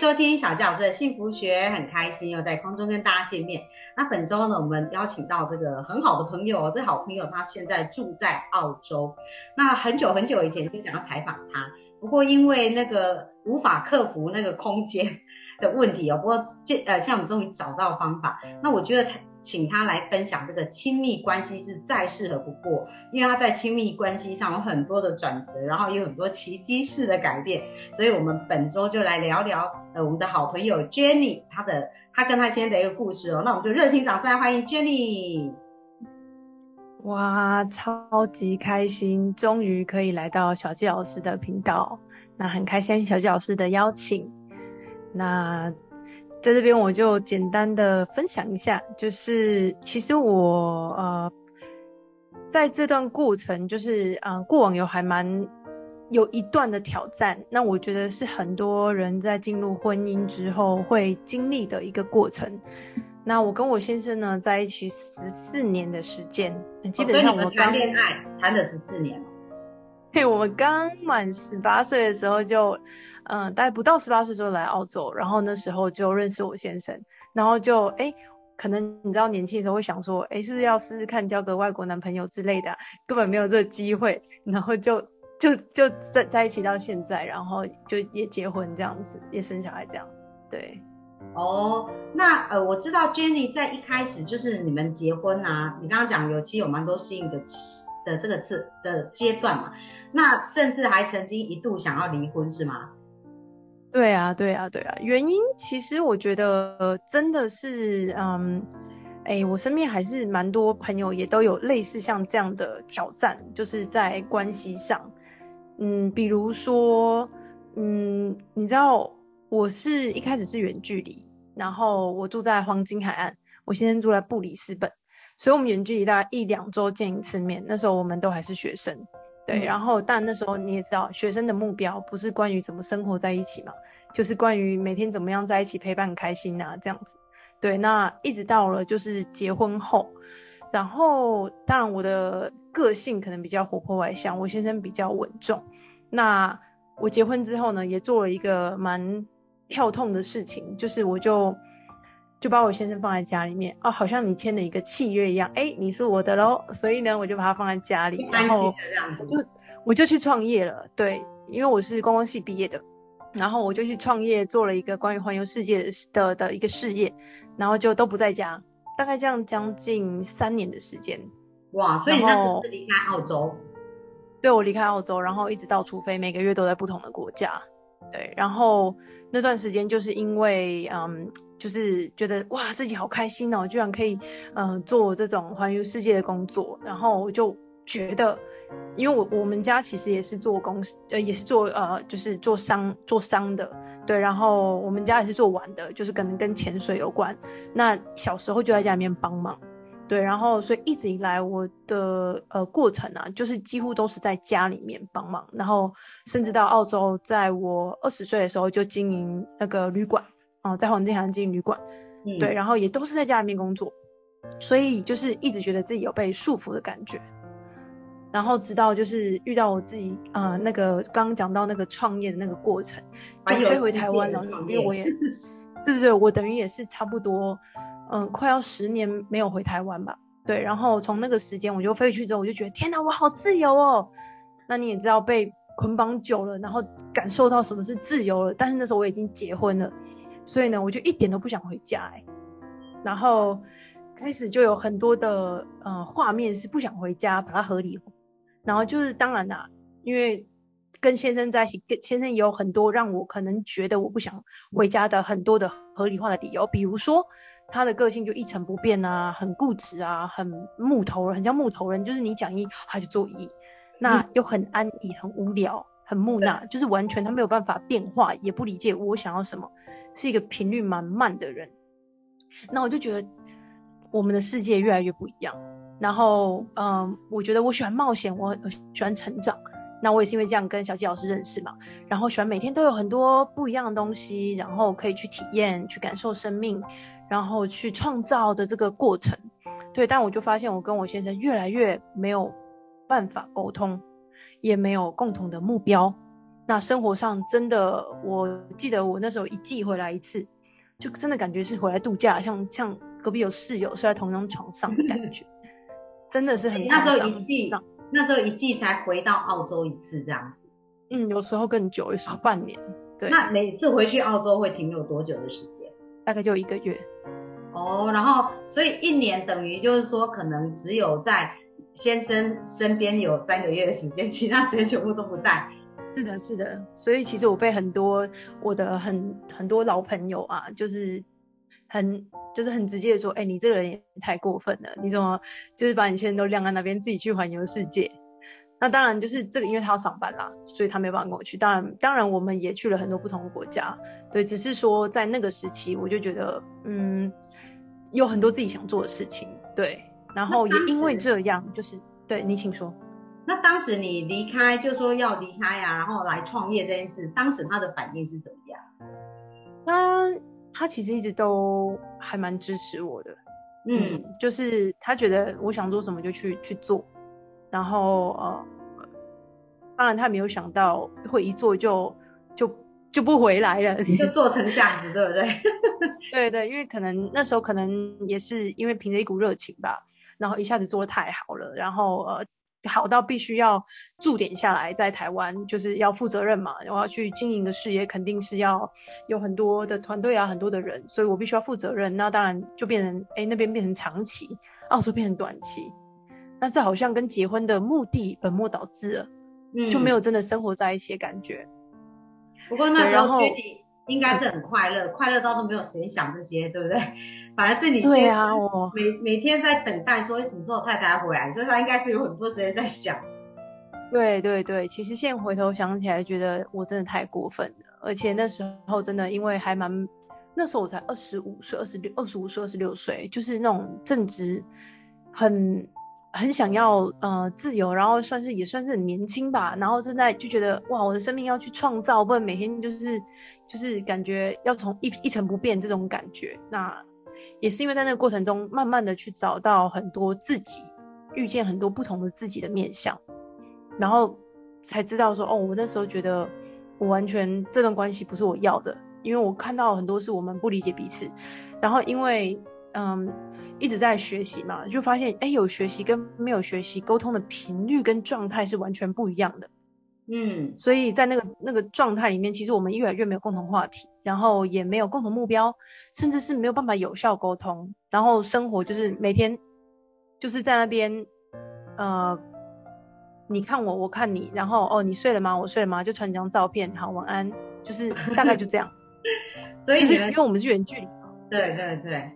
收听小教师的幸福学，很开心又在空中跟大家见面。那本周呢，我们邀请到这个很好的朋友，这好朋友他现在住在澳洲。那很久很久以前就想要采访他，不过因为那个无法克服那个空间的问题哦。不过这呃，现在我们终于找到方法。那我觉得他。请他来分享这个亲密关系是再适合不过，因为他在亲密关系上有很多的转折，然后也有很多奇迹式的改变。所以我们本周就来聊聊呃我们的好朋友 Jenny 她的。他跟他先生的一个故事哦，那我们就热情掌声来欢迎 Jenny。哇，超级开心，终于可以来到小纪老师的频道，那很开心小纪老师的邀请。那在这边我就简单的分享一下，就是其实我呃在这段过程，就是呃过往有还蛮。有一段的挑战，那我觉得是很多人在进入婚姻之后会经历的一个过程。那我跟我先生呢在一起十四年的时间，基本上我们谈恋爱谈了十四年。嘿，我们刚满十八岁的时候就，嗯，大概不到十八岁时候来澳洲，然后那时候就认识我先生，然后就哎，可能你知道年轻的时候会想说，哎，是不是要试试看交个外国男朋友之类的，根本没有这个机会，然后就。就就在在一起到现在，然后就也结婚这样子，也生小孩这样，对。哦，那呃，我知道 Jenny 在一开始就是你们结婚啊，你刚刚讲有其实有蛮多适应的的这个字的阶段嘛，那甚至还曾经一度想要离婚是吗？对啊，对啊，对啊，原因其实我觉得真的是，嗯，哎，我身边还是蛮多朋友也都有类似像这样的挑战，就是在关系上。嗯，比如说，嗯，你知道我是一开始是远距离，然后我住在黄金海岸，我现在住在布里斯本，所以我们远距离大概一两周见一次面。那时候我们都还是学生，对，然后但那时候你也知道，学生的目标不是关于怎么生活在一起嘛，就是关于每天怎么样在一起陪伴开心啊这样子。对，那一直到了就是结婚后。然后，当然我的个性可能比较活泼外向，我先生比较稳重。那我结婚之后呢，也做了一个蛮跳痛的事情，就是我就就把我先生放在家里面哦，好像你签了一个契约一样，哎，你是我的喽。所以呢，我就把它放在家里，然后就我就去创业了。对，因为我是观光系毕业的，然后我就去创业，做了一个关于环游世界的的一个事业，然后就都不在家。大概这样将近三年的时间，哇！所以你那时候是离开澳洲？对，我离开澳洲，然后一直到除非每个月都在不同的国家。对，然后那段时间就是因为，嗯，就是觉得哇，自己好开心哦，居然可以，嗯，做这种环游世界的工作。然后我就觉得，因为我我们家其实也是做公司，呃，也是做呃，就是做商做商的。对，然后我们家也是做玩的，就是可能跟潜水有关。那小时候就在家里面帮忙，对，然后所以一直以来我的呃过程啊，就是几乎都是在家里面帮忙，然后甚至到澳洲，在我二十岁的时候就经营那个旅馆啊，在黄金海岸经营旅馆，对，然后也都是在家里面工作，所以就是一直觉得自己有被束缚的感觉。然后直到就是遇到我自己啊，那个刚刚讲到那个创业的那个过程，就飞回台湾了。因为我也，对对对，我等于也是差不多，嗯，快要十年没有回台湾吧。对，然后从那个时间我就飞去之后，我就觉得天哪，我好自由哦。那你也知道被捆绑久了，然后感受到什么是自由了。但是那时候我已经结婚了，所以呢，我就一点都不想回家哎。然后开始就有很多的呃画面是不想回家，把它合理化。然后就是当然啦，因为跟先生在一起，跟先生也有很多让我可能觉得我不想回家的很多的合理化的理由，比如说他的个性就一成不变啊，很固执啊，很木头人，很像木头人，就是你讲一他就做一，那又很安逸，很无聊，很木讷，就是完全他没有办法变化，也不理解我想要什么，是一个频率蛮慢的人。那我就觉得我们的世界越来越不一样。然后，嗯，我觉得我喜欢冒险，我喜欢成长，那我也是因为这样跟小纪老师认识嘛，然后喜欢每天都有很多不一样的东西，然后可以去体验、去感受生命，然后去创造的这个过程。对，但我就发现我跟我先生越来越没有办法沟通，也没有共同的目标。那生活上真的，我记得我那时候一季回来一次，就真的感觉是回来度假，像像隔壁有室友睡在同一张床上的感 觉，真的是很那时候一季。那时候一季才回到澳洲一次这样子，嗯，有时候更久，有时候半年。对，那每次回去澳洲会停留多久的时间？大概就一个月。哦，然后所以一年等于就是说，可能只有在先生身边有三个月的时间，其他时间全部都不在。是的，是的。所以其实我被很多我的很很多老朋友啊，就是很就是很直接的说，哎，你这个人也太过分了，你怎么就是把你现在都晾在那边，自己去环游世界？那当然就是这个，因为他要上班啦，所以他没办法跟我去。当然，当然我们也去了很多不同的国家，对，只是说在那个时期，我就觉得，嗯。有很多自己想做的事情，对，然后也因为这样，就是对你请说。那当时你离开，就说要离开呀，然后来创业这件事，当时他的反应是怎么样？他他其实一直都还蛮支持我的，嗯，就是他觉得我想做什么就去去做，然后呃，当然他没有想到会一做就就。就不回来了，就 做成这样子，对不对？对对，因为可能那时候可能也是因为凭着一股热情吧，然后一下子做的太好了，然后呃，好到必须要驻点下来在台湾，就是要负责任嘛，我要去经营的事业肯定是要有很多的团队啊，很多的人，所以我必须要负责任。那当然就变成哎那边变成长期，澳洲变成短期，那这好像跟结婚的目的本末倒置了，就没有真的生活在一起的感觉。不过那时候应该是很快乐，快乐到都没有时间想这些，对不对？反而是你对啊，我每每天在等待说什么时候太太回来，所以他应该是有很多时间在想。对对对，其实现在回头想起来，觉得我真的太过分了，而且那时候真的因为还蛮，那时候我才二十五岁，二十六、二十五岁、二十六岁，就是那种正值很。很想要呃自由，然后算是也算是很年轻吧，然后正在就觉得哇，我的生命要去创造，不然每天就是就是感觉要从一一成不变这种感觉。那也是因为在那个过程中，慢慢的去找到很多自己，遇见很多不同的自己的面相，然后才知道说哦，我那时候觉得我完全这段关系不是我要的，因为我看到很多是我们不理解彼此，然后因为嗯。一直在学习嘛，就发现哎，有学习跟没有学习沟通的频率跟状态是完全不一样的。嗯，所以在那个那个状态里面，其实我们越来越没有共同话题，然后也没有共同目标，甚至是没有办法有效沟通。然后生活就是每天就是在那边，呃，你看我，我看你，然后哦，你睡了吗？我睡了吗？就传几张照片，好，晚安，就是大概就这样。所以就是因为我们是远距离。对对对。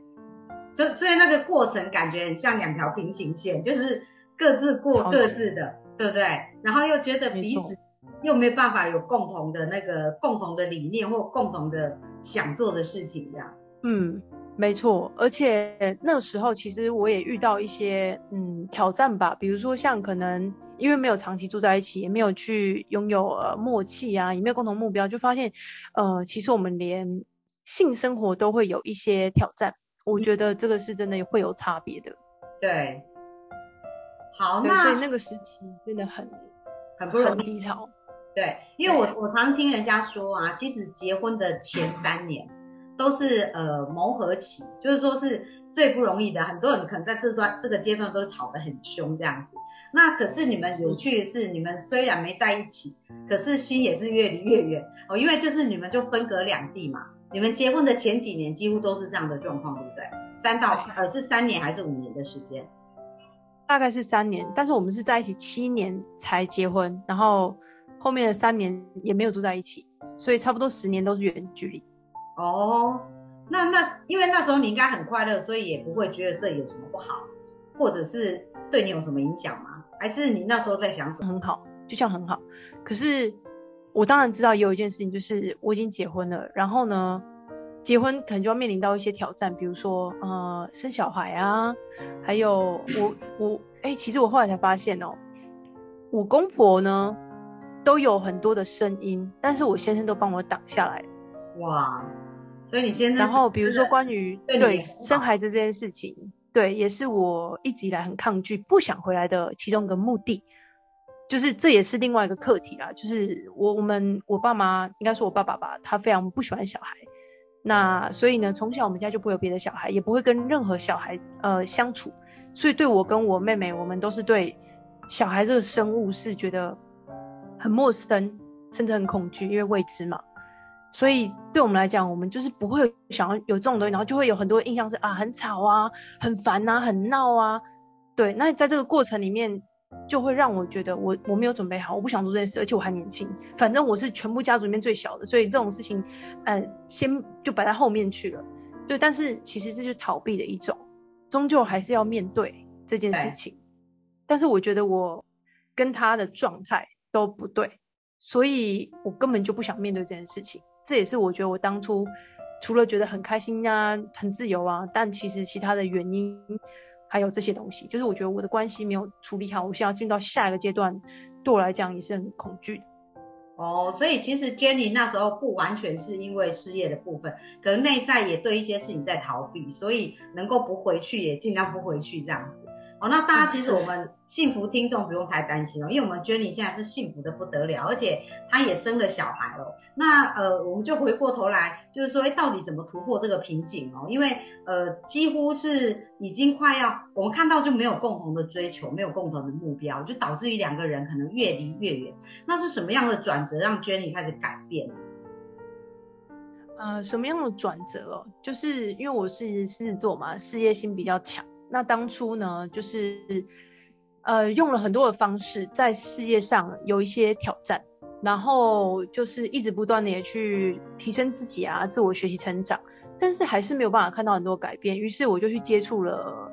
所所以那个过程感觉很像两条平行线，就是各自过各自的，对不对？然后又觉得彼此又没办法有共同的那个共同的理念或共同的想做的事情，这样。嗯，没错。而且那个时候其实我也遇到一些嗯挑战吧，比如说像可能因为没有长期住在一起，也没有去拥有呃默契啊，也没有共同目标，就发现呃其实我们连性生活都会有一些挑战。我觉得这个是真的会有差别的，对，好，那所以那个时期真的很很不容易低潮，对，因为我我常听人家说啊，其实结婚的前三年都是呃磨合期，就是说是最不容易的，很多人可能在这段这个阶段都吵得很凶这样子，那可是你们有趣的是，你们虽然没在一起，可是心也是越离越远。哦，因为就是你们就分隔两地嘛。你们结婚的前几年几乎都是这样的状况，对不对？三到呃是三年还是五年的时间？大概是三年，但是我们是在一起七年才结婚，然后后面的三年也没有住在一起，所以差不多十年都是远距离。哦，那那因为那时候你应该很快乐，所以也不会觉得这有什么不好，或者是对你有什么影响吗？还是你那时候在想什么？很好，就像很好，可是。我当然知道，也有一件事情，就是我已经结婚了。然后呢，结婚可能就要面临到一些挑战，比如说呃生小孩啊，还有我我哎，其实我后来才发现哦，我公婆呢，都有很多的声音，但是我先生都帮我挡下来。哇，所以你先生，然后比如说关于对生孩子这件事情，对，也是我一直以来很抗拒、不想回来的其中一个目的，就是这也是另外一个课题啦。就是我我们我爸妈应该说我爸爸吧，他非常不喜欢小孩，那所以呢，从小我们家就不会有别的小孩，也不会跟任何小孩呃相处，所以对我跟我妹妹，我们都是对小孩这个生物是觉得很陌生，甚至很恐惧，因为未知嘛。所以对我们来讲，我们就是不会想要有这种东西，然后就会有很多印象是啊，很吵啊，很烦啊，很闹啊。对，那在这个过程里面，就会让我觉得我我没有准备好，我不想做这件事，而且我还年轻。反正我是全部家族里面最小的，所以这种事情，嗯，先就摆在后面去了。对，但是其实这就是逃避的一种，终究还是要面对这件事情。但是我觉得我跟他的状态都不对，所以我根本就不想面对这件事情。这也是我觉得我当初除了觉得很开心啊、很自由啊，但其实其他的原因还有这些东西，就是我觉得我的关系没有处理好，我想要进到下一个阶段，对我来讲也是很恐惧的。哦，所以其实 Jenny 那时候不完全是因为事业的部分，可能内在也对一些事情在逃避，所以能够不回去也尽量不回去这样子。哦，那大家其实我们幸福听众不用太担心哦，因为我们 Jenny 现在是幸福的不得了，而且她也生了小孩了。那呃，我们就回过头来，就是说，哎，到底怎么突破这个瓶颈哦？因为呃，几乎是已经快要，我们看到就没有共同的追求，没有共同的目标，就导致于两个人可能越离越远。那是什么样的转折让 Jenny 开始改变？呃，什么样的转折哦？就是因为我是狮子座嘛，事业心比较强。那当初呢，就是，呃，用了很多的方式在事业上有一些挑战，然后就是一直不断的也去提升自己啊，自我学习成长，但是还是没有办法看到很多改变。于是我就去接触了，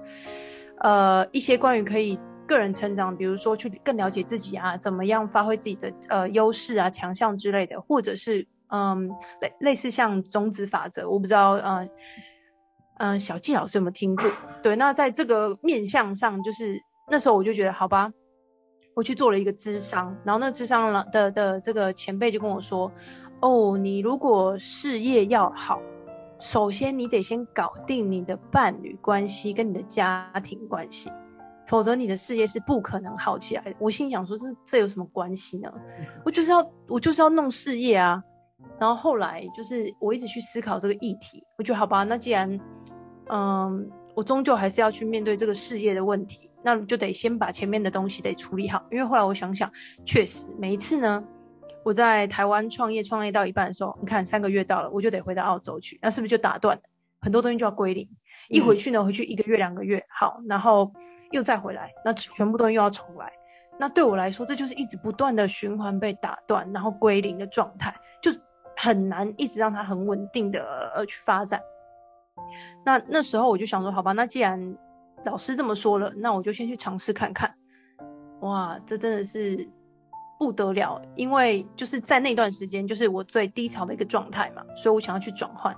呃，一些关于可以个人成长，比如说去更了解自己啊，怎么样发挥自己的呃优势啊、强项之类的，或者是嗯类类似像种子法则，我不知道嗯嗯。小纪老师有没有听过？对，那在这个面相上，就是那时候我就觉得，好吧，我去做了一个智商，然后那智商的的这个前辈就跟我说，哦，你如果事业要好，首先你得先搞定你的伴侣关系跟你的家庭关系，否则你的事业是不可能好起来的。我心想说，这这有什么关系呢？我就是要我就是要弄事业啊。然后后来就是我一直去思考这个议题，我觉得好吧，那既然嗯，我终究还是要去面对这个事业的问题，那就得先把前面的东西得处理好。因为后来我想想，确实每一次呢，我在台湾创业创业到一半的时候，你看三个月到了，我就得回到澳洲去，那是不是就打断了很多东西就要归零？一回去呢，回去一个月两个月好，然后又再回来，那全部东西又要重来。那对我来说，这就是一直不断的循环被打断，然后归零的状态，就很难一直让它很稳定的呃去发展。那那时候我就想说，好吧，那既然老师这么说了，那我就先去尝试看看。哇，这真的是不得了，因为就是在那段时间，就是我最低潮的一个状态嘛，所以我想要去转换。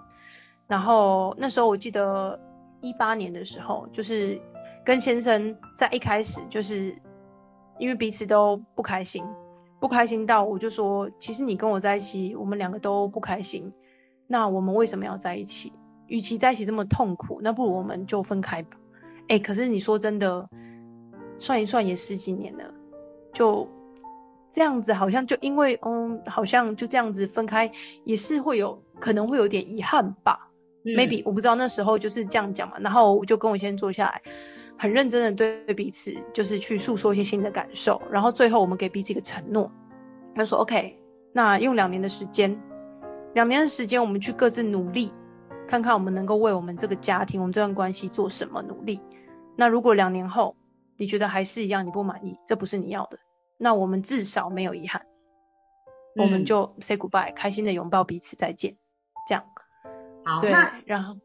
然后那时候我记得一八年的时候，就是跟先生在一开始就是因为彼此都不开心，不开心到我就说，其实你跟我在一起，我们两个都不开心，那我们为什么要在一起？与其在一起这么痛苦，那不如我们就分开吧。哎，可是你说真的，算一算也十几年了，就这样子，好像就因为嗯，好像就这样子分开，也是会有可能会有点遗憾吧。Maybe 我不知道那时候就是这样讲嘛。然后我就跟我先坐下来，很认真的对彼此就是去诉说一些新的感受，然后最后我们给彼此一个承诺，他说 OK，那用两年的时间，两年的时间我们去各自努力。看看我们能够为我们这个家庭、我们这段关系做什么努力。那如果两年后你觉得还是一样，你不满意，这不是你要的，那我们至少没有遗憾，我们就 say goodbye，开心的拥抱彼此，再见。这样，好，对，然后，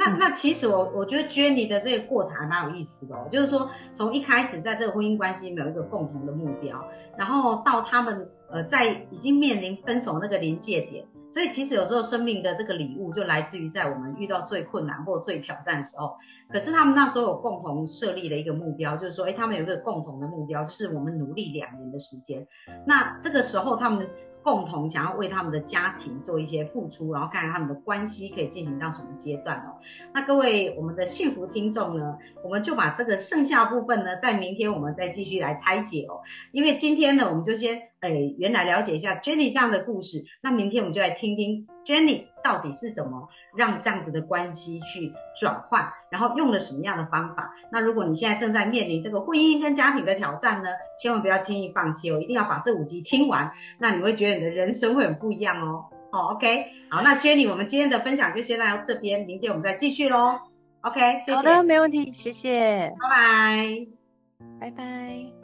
那那其实我我觉得 Jenny 的这个过程还蛮有意思的哦，就是说从一开始在这个婚姻关系没有一个共同的目标，然后到他们呃在已经面临分手那个临界点。所以其实有时候生命的这个礼物就来自于在我们遇到最困难或最挑战的时候。可是他们那时候有共同设立了一个目标，就是说，哎，他们有一个共同的目标，就是我们努力两年的时间。那这个时候他们。共同想要为他们的家庭做一些付出，然后看看他们的关系可以进行到什么阶段哦。那各位我们的幸福听众呢，我们就把这个剩下部分呢，在明天我们再继续来拆解哦。因为今天呢，我们就先诶原来了解一下 Jenny 这样的故事，那明天我们就来听听 Jenny 到底是怎么让这样子的关系去转换，然后用了什么样的方法。那如果你现在正在面临这个婚姻跟家庭的挑战呢，千万不要轻易放弃哦，一定要把这五集听完，那你会觉得你的人生会很不一样哦。哦，OK，好，那 Jenny，我们今天的分享就先到这边，明天我们再继续喽。OK，谢谢。好的，没问题，谢谢。拜拜，拜拜。